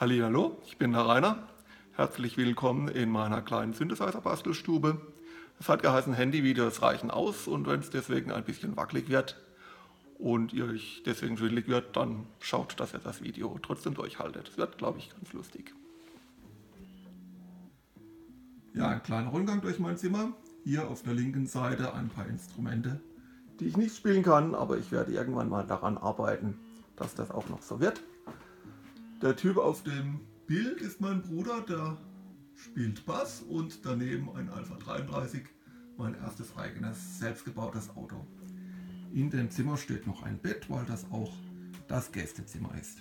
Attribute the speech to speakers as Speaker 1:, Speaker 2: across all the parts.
Speaker 1: Hallo, ich bin der Rainer. Herzlich willkommen in meiner kleinen Synthesizer-Bastelstube. Es hat geheißen, Handyvideos reichen aus und wenn es deswegen ein bisschen wackelig wird und ihr euch deswegen schwindelig wird, dann schaut, dass ihr das Video trotzdem durchhaltet. Es wird, glaube ich, ganz lustig. Ja, ein kleiner Rundgang durch mein Zimmer. Hier auf der linken Seite ein paar Instrumente, die ich nicht spielen kann, aber ich werde irgendwann mal daran arbeiten, dass das auch noch so wird. Der Typ auf dem Bild ist mein Bruder, der spielt Bass und daneben ein Alpha 33, mein erstes eigenes selbstgebautes Auto. In dem Zimmer steht noch ein Bett, weil das auch das Gästezimmer ist.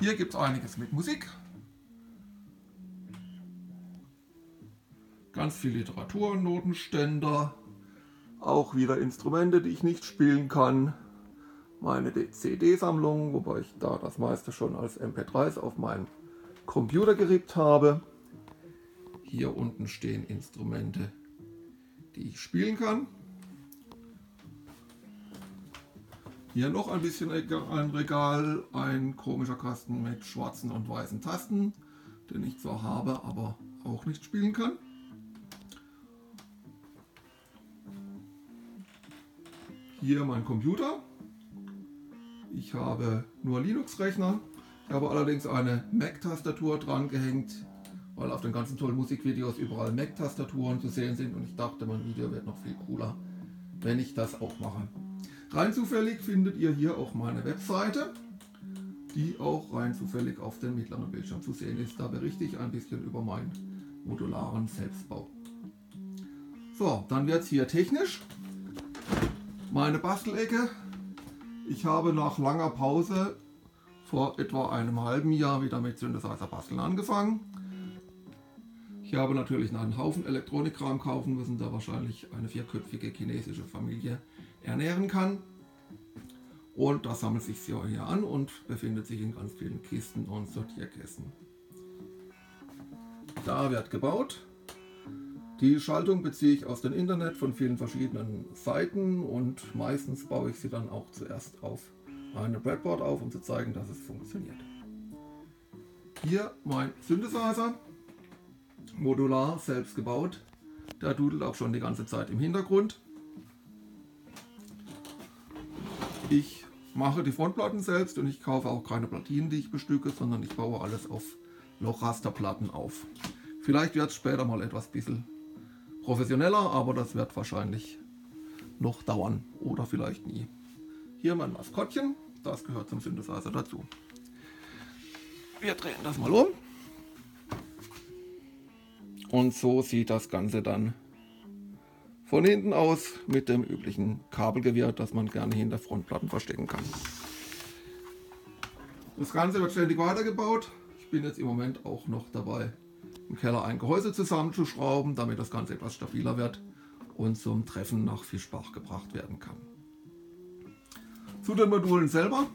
Speaker 1: Hier gibt es einiges mit Musik. Ganz viel Literatur, Notenständer, auch wieder Instrumente, die ich nicht spielen kann meine CD-Sammlung, wobei ich da das meiste schon als MP3s auf meinen Computer gerippt habe. Hier unten stehen Instrumente, die ich spielen kann. Hier noch ein bisschen ein Regal, ein komischer Kasten mit schwarzen und weißen Tasten, den ich zwar habe, aber auch nicht spielen kann. Hier mein Computer, ich habe nur Linux-Rechner. Ich habe allerdings eine Mac-Tastatur dran gehängt, weil auf den ganzen tollen Musikvideos überall Mac-Tastaturen zu sehen sind und ich dachte, mein Video wird noch viel cooler, wenn ich das auch mache. Rein zufällig findet ihr hier auch meine Webseite, die auch rein zufällig auf dem mittleren Bildschirm zu sehen ist. Da berichte ich ein bisschen über meinen modularen Selbstbau. So, dann wird es hier technisch. Meine Bastelecke ich habe nach langer Pause vor etwa einem halben Jahr wieder mit Synthesizer basteln angefangen. Ich habe natürlich einen Haufen Elektronikkram kaufen müssen, der wahrscheinlich eine vierköpfige chinesische Familie ernähren kann. Und das sammelt sich hier an und befindet sich in ganz vielen Kisten und Sortierkästen. Da wird gebaut. Die Schaltung beziehe ich aus dem Internet von vielen verschiedenen Seiten und meistens baue ich sie dann auch zuerst auf eine Breadboard auf, um zu zeigen, dass es funktioniert. Hier mein Synthesizer, modular, selbst gebaut. Der dudelt auch schon die ganze Zeit im Hintergrund. Ich mache die Frontplatten selbst und ich kaufe auch keine Platinen, die ich bestücke, sondern ich baue alles auf Lochrasterplatten auf. Vielleicht wird es später mal etwas bisschen professioneller, aber das wird wahrscheinlich noch dauern oder vielleicht nie. Hier mein Maskottchen, das gehört zum Synthesizer dazu. Wir drehen das mal um. Und so sieht das Ganze dann von hinten aus mit dem üblichen Kabelgewirr, das man gerne hinter Frontplatten verstecken kann. Das Ganze wird ständig weitergebaut. Ich bin jetzt im Moment auch noch dabei, im Keller ein Gehäuse zusammenzuschrauben, damit das Ganze etwas stabiler wird und zum Treffen nach Fischbach gebracht werden kann. Zu den Modulen selber.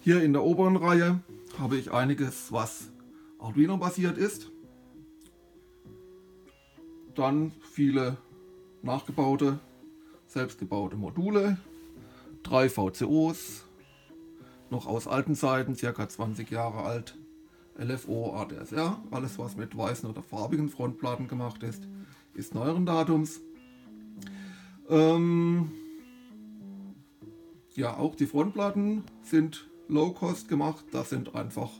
Speaker 1: Hier in der oberen Reihe habe ich einiges, was Arduino basiert ist. Dann viele nachgebaute, selbstgebaute Module, drei VCOs, noch aus alten Zeiten, circa 20 Jahre alt, LFO, ADSR, alles was mit weißen oder farbigen Frontplatten gemacht ist, ist neueren Datums. Ähm, ja, auch die Frontplatten sind Low-Cost gemacht. Das sind einfach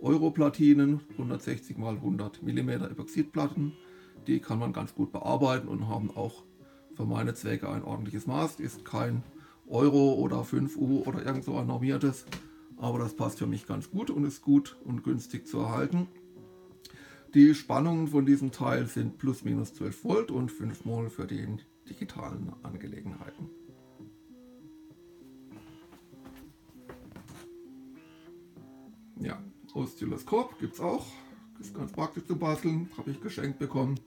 Speaker 1: Europlatinen, 160 x 100 mm Epoxidplatten. Die kann man ganz gut bearbeiten und haben auch für meine Zwecke ein ordentliches Maß. Ist kein Euro oder 5U oder irgend so ein normiertes, aber das passt für mich ganz gut und ist gut und günstig zu erhalten. Die Spannungen von diesem Teil sind plus minus 12 Volt und 5 Mol für die digitalen Angelegenheiten. Ja, Oszilloskop gibt es auch. Ist ganz praktisch zu basteln, habe ich geschenkt bekommen.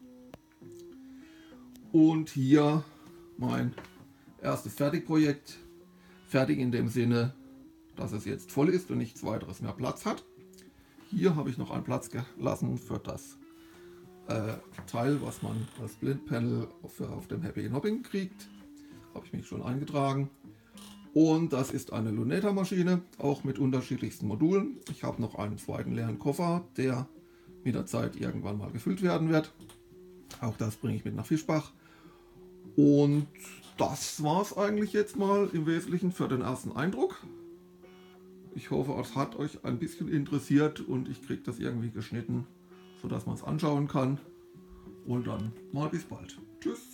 Speaker 1: Und hier mein erstes Fertigprojekt. Fertig in dem Sinne, dass es jetzt voll ist und nichts weiteres mehr Platz hat. Hier habe ich noch einen Platz gelassen für das äh, Teil, was man als Blindpanel auf, auf dem Happy Hopping kriegt. Habe ich mich schon eingetragen. Und das ist eine Luneta-Maschine, auch mit unterschiedlichsten Modulen. Ich habe noch einen zweiten leeren Koffer, der mit der Zeit irgendwann mal gefüllt werden wird. Auch das bringe ich mit nach Fischbach. Und das war es eigentlich jetzt mal im Wesentlichen für den ersten Eindruck. Ich hoffe, es hat euch ein bisschen interessiert und ich kriege das irgendwie geschnitten, sodass man es anschauen kann. Und dann mal bis bald. Tschüss.